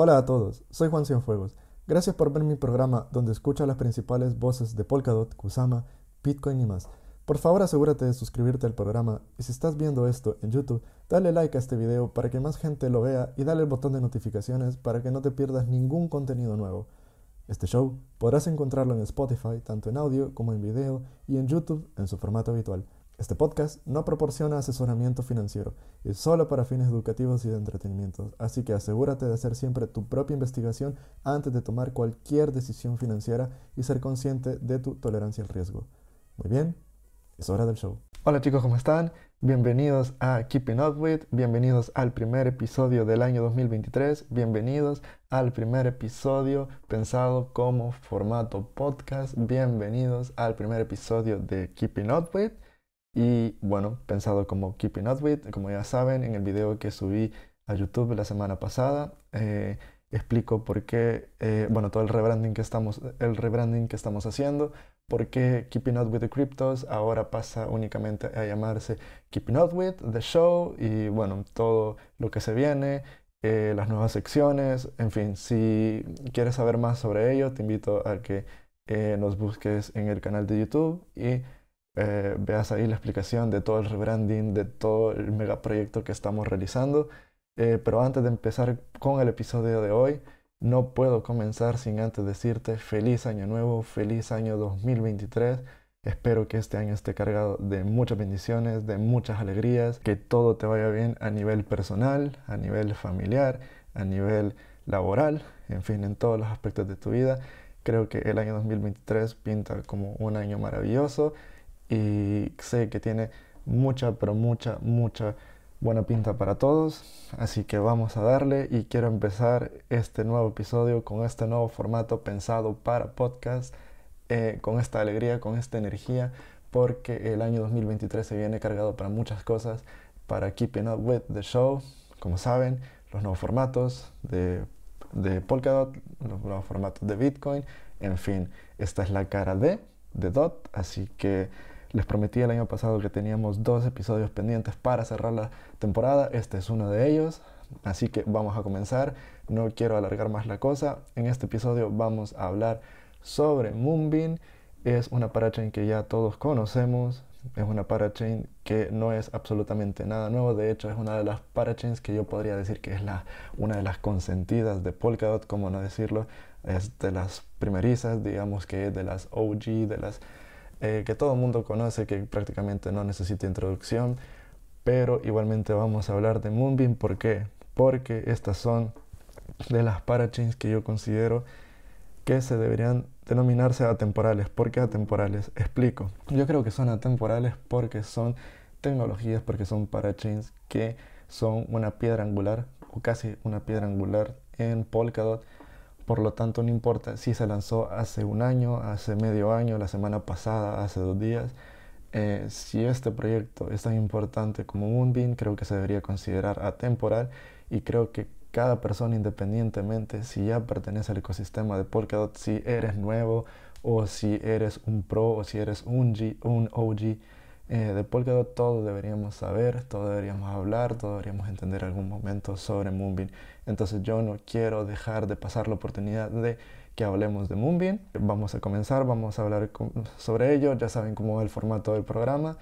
Hola a todos, soy Juan Cienfuegos. Gracias por ver mi programa donde escucha las principales voces de Polkadot, Kusama, Bitcoin y más. Por favor asegúrate de suscribirte al programa y si estás viendo esto en YouTube, dale like a este video para que más gente lo vea y dale el botón de notificaciones para que no te pierdas ningún contenido nuevo. Este show podrás encontrarlo en Spotify, tanto en audio como en video, y en YouTube en su formato habitual. Este podcast no proporciona asesoramiento financiero, es solo para fines educativos y de entretenimiento, así que asegúrate de hacer siempre tu propia investigación antes de tomar cualquier decisión financiera y ser consciente de tu tolerancia al riesgo. Muy bien, es hora del show. Hola chicos, ¿cómo están? Bienvenidos a Keeping Up With, bienvenidos al primer episodio del año 2023, bienvenidos al primer episodio pensado como formato podcast, bienvenidos al primer episodio de Keeping Up With. Y bueno, pensado como Keeping Up With, como ya saben, en el video que subí a YouTube la semana pasada, eh, explico por qué, eh, bueno, todo el rebranding que estamos, el rebranding que estamos haciendo, por qué Keeping Up With the Cryptos ahora pasa únicamente a llamarse Keeping Up With The Show y bueno, todo lo que se viene, eh, las nuevas secciones, en fin, si quieres saber más sobre ello, te invito a que nos busques en el canal de YouTube y eh, veas ahí la explicación de todo el rebranding, de todo el megaproyecto que estamos realizando. Eh, pero antes de empezar con el episodio de hoy, no puedo comenzar sin antes decirte feliz año nuevo, feliz año 2023. Espero que este año esté cargado de muchas bendiciones, de muchas alegrías, que todo te vaya bien a nivel personal, a nivel familiar, a nivel laboral, en fin, en todos los aspectos de tu vida. Creo que el año 2023 pinta como un año maravilloso y sé que tiene mucha, pero mucha, mucha buena pinta para todos. Así que vamos a darle y quiero empezar este nuevo episodio con este nuevo formato pensado para podcast, eh, con esta alegría, con esta energía, porque el año 2023 se viene cargado para muchas cosas, para Keeping Up With The Show, como saben, los nuevos formatos de, de Polkadot, los nuevos formatos de Bitcoin, en fin, esta es la cara de, de DOT, así que les prometí el año pasado que teníamos dos episodios pendientes para cerrar la temporada. Este es uno de ellos. Así que vamos a comenzar. No quiero alargar más la cosa. En este episodio vamos a hablar sobre Moonbeam. Es una parachain que ya todos conocemos. Es una parachain que no es absolutamente nada nuevo. De hecho, es una de las parachains que yo podría decir que es una de las consentidas de Polkadot, como no decirlo. Es de las primerizas, digamos que de las OG, de las eh, que todo el mundo conoce, que prácticamente no necesita introducción, pero igualmente vamos a hablar de Moonbeam. ¿Por qué? Porque estas son de las parachains que yo considero que se deberían denominarse atemporales. ¿Por qué atemporales? Explico. Yo creo que son atemporales porque son tecnologías, porque son parachains que son una piedra angular o casi una piedra angular en Polkadot por lo tanto, no importa si se lanzó hace un año, hace medio año, la semana pasada, hace dos días. Eh, si este proyecto es tan importante como Moonbeam, creo que se debería considerar atemporal y creo que cada persona independientemente, si ya pertenece al ecosistema de Polkadot, si eres nuevo o si eres un pro o si eres un, un OG, eh, de Polkadot todo deberíamos saber, todo deberíamos hablar, todo deberíamos entender algún momento sobre Moonbeam. Entonces yo no quiero dejar de pasar la oportunidad de que hablemos de Moonbeam. Vamos a comenzar, vamos a hablar sobre ello, ya saben cómo va el formato del programa.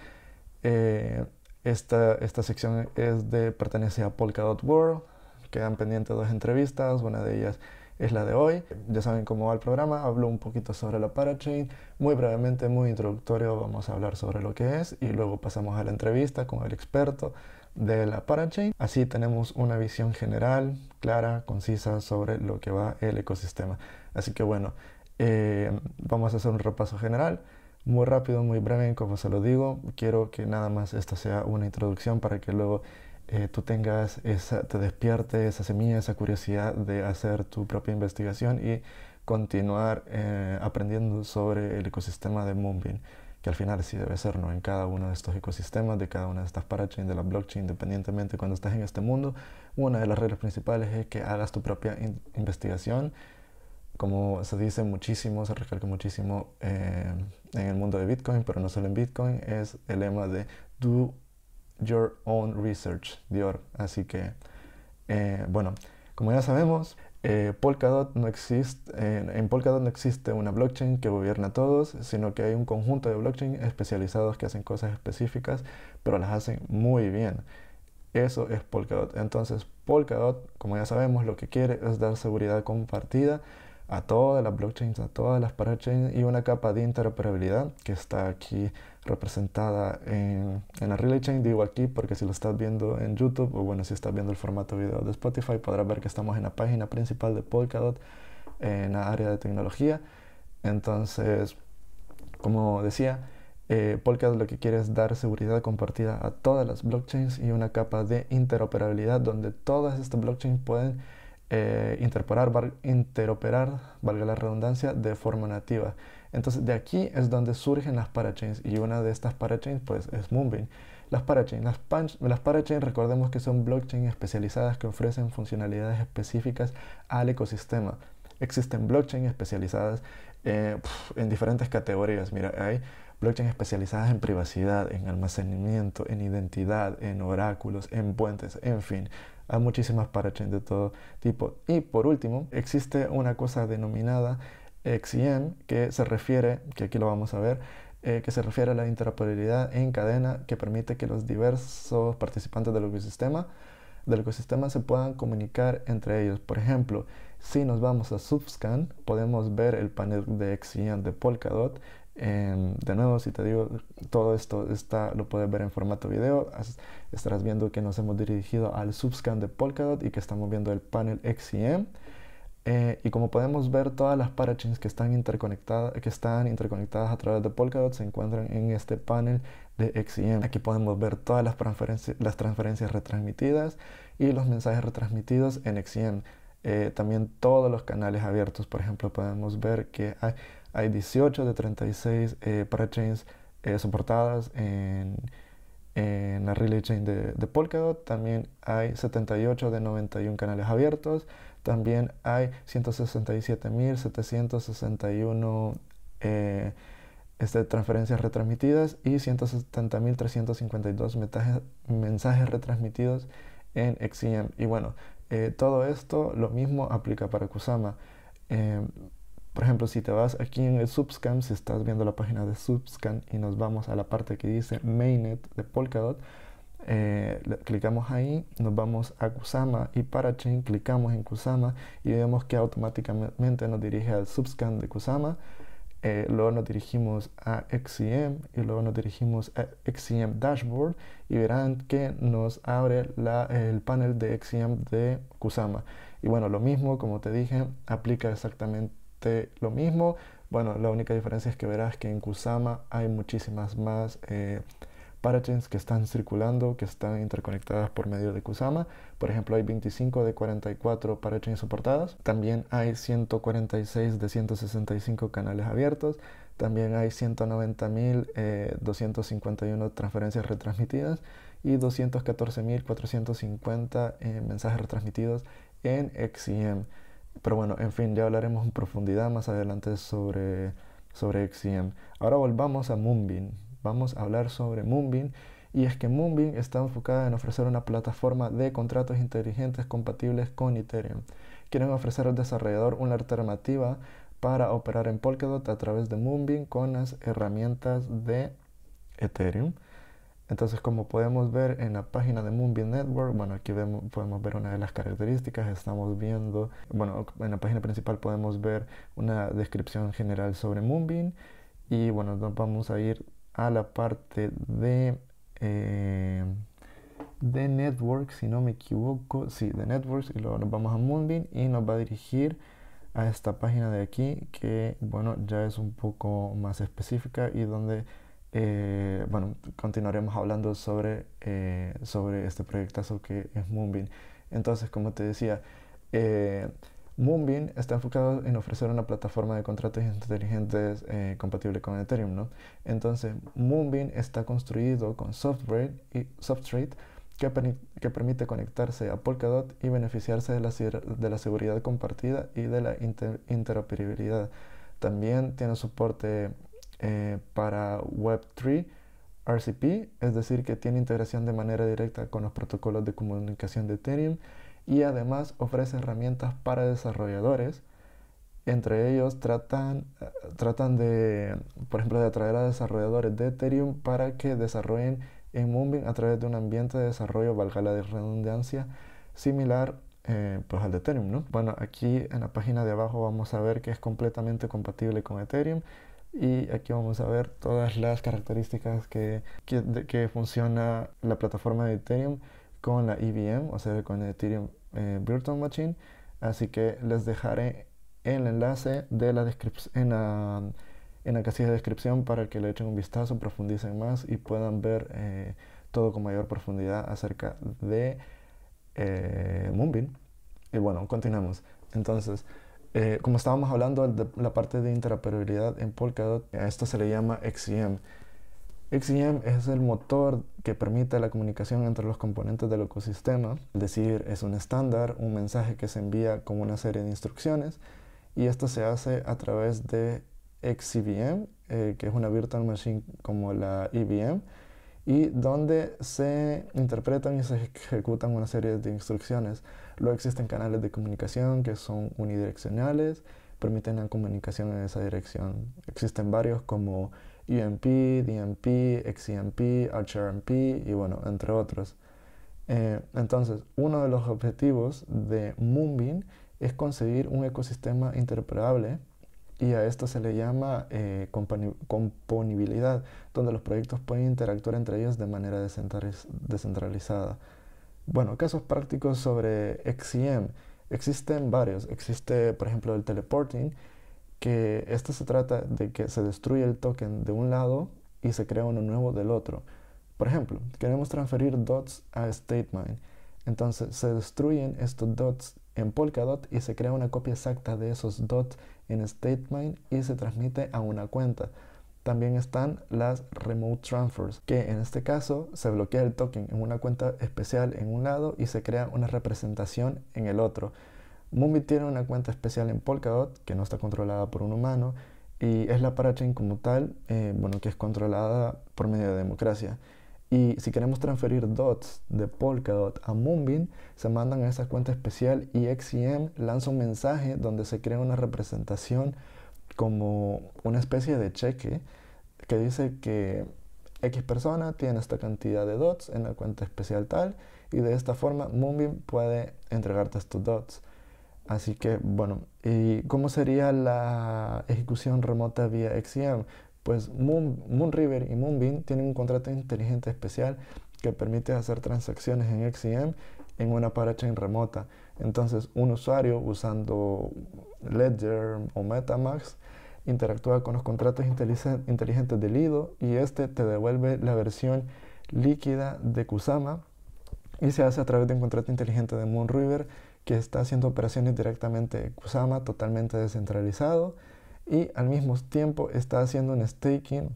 Eh, esta, esta sección es de, pertenece a Polkadot World, quedan pendientes dos entrevistas, una de ellas es la de hoy. Ya saben cómo va el programa, hablo un poquito sobre la parachain, muy brevemente, muy introductorio, vamos a hablar sobre lo que es y luego pasamos a la entrevista con el experto de la parachain. Así tenemos una visión general, clara, concisa sobre lo que va el ecosistema. Así que bueno, eh, vamos a hacer un repaso general. Muy rápido, muy breve, como se lo digo. Quiero que nada más esta sea una introducción para que luego eh, tú tengas esa, te despierte esa semilla, esa curiosidad de hacer tu propia investigación y continuar eh, aprendiendo sobre el ecosistema de Moonbeam, que al final sí debe ser, ¿no? En cada uno de estos ecosistemas, de cada una de estas parachains, de la blockchain, independientemente cuando estás en este mundo, una de las reglas principales es que hagas tu propia investigación. Como se dice muchísimo, se recalca muchísimo eh, en el mundo de Bitcoin, pero no solo en Bitcoin, es el lema de do Your Own Research, Dior. Así que, eh, bueno, como ya sabemos, eh, Polkadot no existe, en Polkadot no existe una blockchain que gobierna a todos, sino que hay un conjunto de blockchains especializados que hacen cosas específicas, pero las hacen muy bien. Eso es Polkadot. Entonces, Polkadot, como ya sabemos, lo que quiere es dar seguridad compartida a todas las blockchains, a todas las parachains y una capa de interoperabilidad que está aquí representada en, la Relay Chain. Digo aquí porque si lo estás viendo en YouTube o bueno, si estás viendo el formato video de Spotify, podrás ver que estamos en la página principal de Polkadot en la área de tecnología. Entonces, como decía, eh, Polkadot lo que quiere es dar seguridad compartida a todas las blockchains y una capa de interoperabilidad donde todas estas blockchains pueden eh, interoperar, valga la redundancia, de forma nativa. Entonces de aquí es donde surgen las parachains y una de estas parachains pues es Moonbeam. Las parachains, las, las parachains recordemos que son blockchains especializadas que ofrecen funcionalidades específicas al ecosistema. Existen blockchains especializadas eh, en diferentes categorías. Mira, hay blockchains especializadas en privacidad, en almacenamiento, en identidad, en oráculos, en puentes, en fin. Hay muchísimas parachains de todo tipo. Y por último, existe una cosa denominada XIM que se refiere, que aquí lo vamos a ver, eh, que se refiere a la interoperabilidad en cadena que permite que los diversos participantes del ecosistema, se puedan comunicar entre ellos. Por ejemplo, si nos vamos a Subscan, podemos ver el panel de XIM de Polkadot Em, de nuevo, si te digo, todo esto está, lo puedes ver en formato video. Estarás viendo que nos hemos dirigido al subscan de Polkadot y que estamos viendo el panel XCM. Eh, y como podemos ver, todas las parachains que están, interconectadas, que están interconectadas a través de Polkadot se encuentran en este panel de XCM. Aquí podemos ver todas las transferencias, las transferencias retransmitidas y los mensajes retransmitidos en XCM. Eh, también todos los canales abiertos, por ejemplo, podemos ver que hay hay 18 de 36 eh, parachains eh, soportadas en, la relay chain de, Polkadot. También hay 78 de 91 canales abiertos. También hay 167.761 eh, este, transferencias retransmitidas y 170.352 mensajes retransmitidos en XCM. Y bueno, eh, todo esto lo mismo aplica para Kusama. Por ejemplo, si te vas aquí en el Subscan, si estás viendo la página de Subscan y nos vamos a la parte que dice Mainnet de Polkadot, eh, clicamos ahí, nos vamos a Kusama y para Chain clicamos en Kusama y vemos que automáticamente nos dirige al Subscan de Kusama. Eh, luego nos dirigimos a XCM y luego nos dirigimos a XCM Dashboard y verán que nos abre el panel de XCM de Kusama. Y bueno, lo mismo, como te dije, aplica exactamente lo mismo. Bueno, la única diferencia es que verás que en Kusama hay muchísimas más eh, parachains que están circulando, que están interconectadas por medio de Kusama. Por ejemplo, hay 25 de 44 parachains soportadas. También hay 146 de 165 canales abiertos. También hay 190.251 eh, transferencias retransmitidas y 214.450 eh, mensajes retransmitidos en XCM. Pero bueno, en fin, ya hablaremos en profundidad más adelante sobre, sobre XCM. Ahora volvamos a Moonbeam. Vamos a hablar sobre Moonbeam. Y es que Moonbeam está enfocada en ofrecer una plataforma de contratos inteligentes compatibles con Ethereum. Quieren ofrecer al desarrollador una alternativa para operar en Polkadot a través de Moonbeam con las herramientas de Ethereum. Entonces, como podemos ver en la página de Moonbeam Network, bueno, aquí podemos ver una de las características, estamos viendo, bueno, en la página principal podemos ver una descripción general sobre Moonbeam y bueno, nos vamos a ir a la parte de, eh, de Network, si no me equivoco, sí, de Networks y luego nos vamos a Moonbeam y nos va a dirigir a esta página de aquí que, bueno, ya es un poco más específica y donde eh, bueno, continuaremos hablando sobre, eh, sobre este proyectazo que es Moonbeam. Entonces, como te decía, eh, Moonbeam está enfocado en ofrecer una plataforma de contratos inteligentes eh, compatible con Ethereum, ¿no? Entonces, Moonbeam está construido con software y Substrate que, permite conectarse a Polkadot y beneficiarse de la, de la seguridad compartida y de la interoperabilidad. También tiene soporte eh, para Web3 RCP, es decir, que tiene integración de manera directa con los protocolos de comunicación de Ethereum y además ofrece herramientas para desarrolladores. Entre ellos tratan, eh, tratan de, por ejemplo, de atraer a desarrolladores de Ethereum para que desarrollen en Moonbeam a través de un ambiente de desarrollo, valga la redundancia, similar eh, pues al de Ethereum. ¿no? Bueno, aquí en la página de abajo vamos a ver que es completamente compatible con Ethereum y aquí vamos a ver todas las características que, que, funciona la plataforma de Ethereum con la EVM, o sea, con Ethereum eh, Virtual Machine. Así que les dejaré el enlace de la en la, en la casilla de descripción para que le echen un vistazo, profundicen más y puedan ver eh, todo con mayor profundidad acerca de eh, Moonbeam. Y bueno, continuamos. Entonces, eh, como estábamos hablando de la parte de interoperabilidad en Polkadot, a esto se le llama XCM. XCM es el motor que permite la comunicación entre los componentes del ecosistema, es decir, es un estándar, un mensaje que se envía con una serie de instrucciones y esto se hace a través de XCVM, eh, que es una virtual machine como la EVM, y donde se interpretan y se ejecutan una serie de instrucciones. Luego existen canales de comunicación que son unidireccionales, permiten la comunicación en esa dirección. Existen varios como UMP, DMP, XCMP, HRMP y bueno, entre otros. Eh, entonces, uno de los objetivos de Moonbeam es conseguir un ecosistema interoperable y a esto se le llama eh, componibilidad, donde los proyectos pueden interactuar entre ellos de manera descentralizada. Bueno, casos prácticos sobre XCM. Existen varios. Existe, por ejemplo, el teleporting, que esto se trata de que se destruye el token de un lado y se crea uno nuevo del otro. Por ejemplo, queremos transferir dots a StateMine. Entonces se destruyen estos dots en Polkadot y se crea una copia exacta de esos dots en StateMine y se transmite a una cuenta. También están las remote transfers, que en este caso se bloquea el token en una cuenta especial en un lado y se crea una representación en el otro. Mumbi tiene una cuenta especial en Polkadot que no está controlada por un humano y es la parachain como tal, eh, bueno, que es controlada por medio de democracia. Y si queremos transferir dots de Polkadot a Moonbeam, se mandan a esa cuenta especial y XCM lanza un mensaje donde se crea una representación como una especie de cheque que dice que X persona tiene esta cantidad de dots en la cuenta especial tal y de esta forma Moonbeam puede entregarte estos dots. Así que bueno, ¿y cómo sería la ejecución remota vía XCM? Pues Moon, Moonriver y Moonbeam tienen un contrato inteligente especial que permite hacer transacciones en XCM en una parachain remota. Entonces, un usuario usando Ledger o MetaMask interactúa con los contratos inteligentes del Lido y este te devuelve la versión líquida de Kusama y se hace a través de un contrato inteligente de Moonriver que está haciendo operaciones directamente en Kusama totalmente descentralizado y al mismo tiempo está haciendo un staking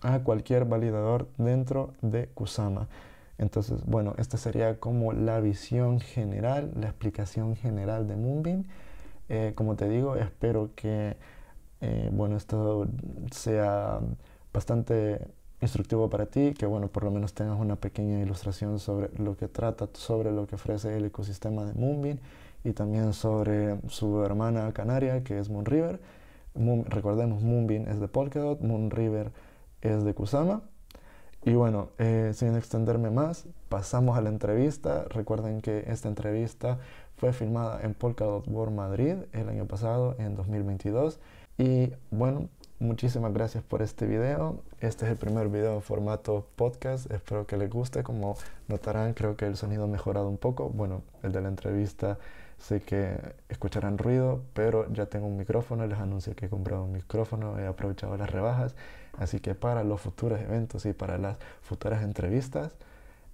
a cualquier validador dentro de Kusama. Entonces, bueno, esta sería como la visión general, la explicación general de Moonbeam. Eh, como te digo, espero que eh, bueno, esto sea bastante instructivo para ti, que bueno, por lo menos tengas una pequeña ilustración sobre lo que trata, sobre lo que ofrece el ecosistema de Moonbeam y también sobre su hermana canaria que es Moonriver recordemos, Moonbeam es de Polkadot, Moonriver es de Kusama. Y bueno, eh, sin extenderme más, pasamos a la entrevista. Recuerden que esta entrevista fue filmada en Polkadot World Madrid el año pasado, en 2022. Y bueno, muchísimas gracias por este video. Este es el primer video en formato podcast. Espero que les guste. Como notarán, creo que el sonido ha mejorado un poco. Bueno, el de la entrevista Sé que escucharán ruido, pero ya tengo un micrófono, les anuncio que he comprado un micrófono, he aprovechado las rebajas, así que para los futuros eventos y para las futuras entrevistas,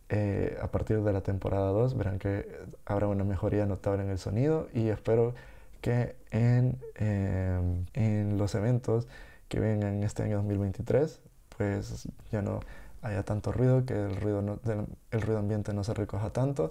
eh, a partir de la temporada 2 verán que habrá una mejoría notable en el sonido y espero que en, em, en los eventos que vengan este año 2023, pues ya no haya tanto ruido, que el ruido, no, el ruido ambiente no se recoja tanto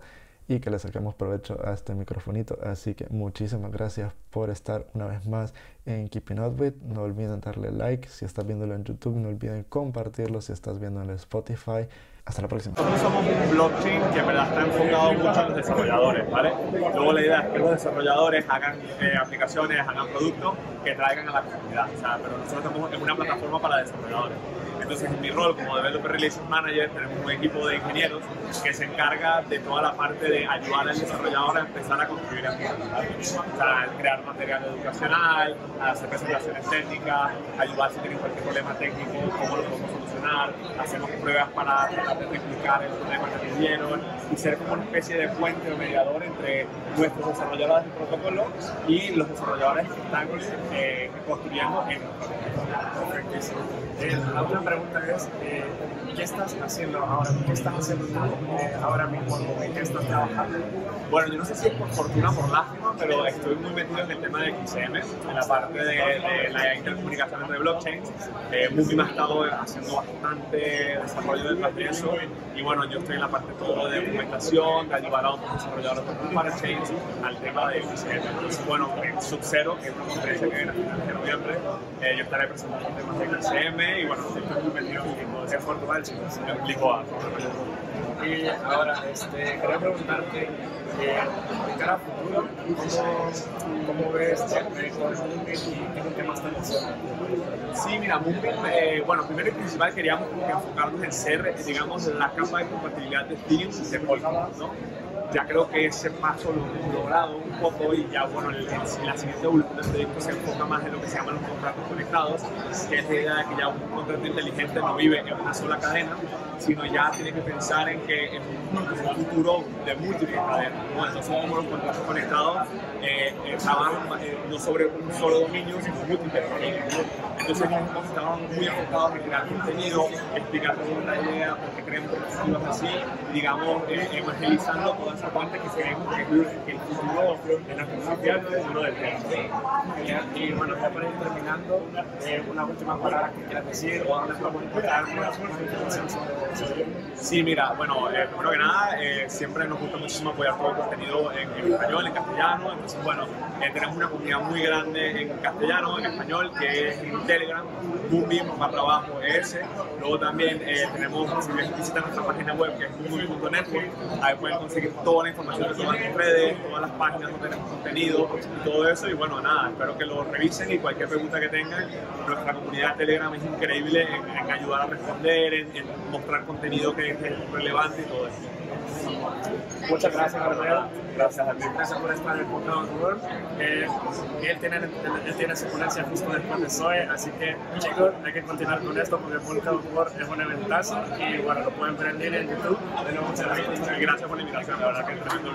y que le saquemos provecho a este microfonito. Así que muchísimas gracias por estar una vez más en Keeping Up With. No olviden darle like si estás viéndolo en YouTube, no olviden compartirlo si estás viendo en Spotify. Hasta la próxima. Nosotros somos un blockchain que en verdad está enfocado mucho en los desarrolladores, ¿vale? Luego la idea es que los desarrolladores hagan eh, aplicaciones, hagan productos que traigan a la comunidad, o sea, pero nosotros estamos en una plataforma para desarrolladores. Entonces, en mi rol como Developer Relations Manager, tenemos un equipo de ingenieros que se encarga de toda la parte de ayudar al desarrollador a empezar a construir herramientas. O sea, crear material educacional, hacer presentaciones técnicas, ayudar si tienen cualquier problema técnico, cómo lo podemos hacemos pruebas para tratar de replicar el problema que tuvieron y ser como una especie de puente o mediador entre nuestros desarrolladores de protocolo y los desarrolladores que están eh, construyendo en. Eh, la otra pregunta es, eh, ¿qué estás haciendo ahora? ¿Qué estás haciendo eh, ahora mismo? ¿En qué estás trabajando? Bueno, yo no sé si es por fortuna o por lástima, pero estoy muy metido en el tema de XM, en la parte de, de la intercomunicación entre blockchains. Eh, Moovim ha estado haciendo bastante desarrollo detrás de eso y bueno, yo estoy en la parte todo de documentación, de ayudar a otros desarrolladores de parachains al tema de XM. Entonces, bueno, en Sub-Zero, que es una conferencia que viene a finales de noviembre, eh, yo estaré presentando temas de XM y bueno, estoy muy metido en Portugal, sí. en Lisboa. Y ahora, este, quería preguntarte, eh, cara a futuro, ¿cómo, cómo ves eh, con Moonbeam y qué temas están haciendo? Sí, mira, Moonbeam, eh, bueno, primero y principal queríamos que enfocarnos en ser, digamos, la capa de compatibilidad de Ethereum y de Polkadot, ¿no? Ya creo que ese paso lo hemos logrado un poco y ya, bueno, el, la siguiente evolución del se enfoca más en lo que se llaman los contratos conectados, que es la idea de que ya un contrato inteligente no vive en una sola cadena, sino ya tiene que pensar en que en un futuro de múltiples cadenas, ¿no? Entonces, como los contratos conectados eh, eh, eh, no sobre un solo dominio, sino múltiples dominios. Entonces, nosotros estábamos muy enfocados en crear contenido, explicar la idea, por qué creemos perspectivas así, y digamos, eh, evangelizando toda esa parte que creemos que es el- que futuro de la tecnología, el futuro del. Genial. Y bueno, ya para ir terminando, eh, una última palabra que quieras decir o información sobre eso. Sí, mira, bueno, eh, primero que nada, eh, siempre nos gusta muchísimo apoyar todo el contenido en, en español, en castellano. Entonces, bueno, eh, tenemos una comunidad muy grande en castellano, en español, que es Telegram, Boombeam barra bajo ES. Luego también eh, tenemos, si visitan nuestra página web, que es boombeam.network, ahí pueden conseguir toda la información de todas las redes, todas las páginas donde tenemos contenido todo eso. Y bueno, nada, espero que lo revisen y cualquier pregunta que tengan, nuestra comunidad de Telegram es increíble en, ayudar a responder, en mostrar contenido que es relevante y todo eso. Muchas gracias, Gabriel. Gracias a ti. Gracias por estar en el World. Eh, él, tiene, él tiene su ponencia justo después de Zoe, así que chicos, hay que continuar con esto porque el World es un eventazo y bueno, lo pueden ver en línea en YouTube. Muchas gracias. Por la invitación, la verdad que es tremendo.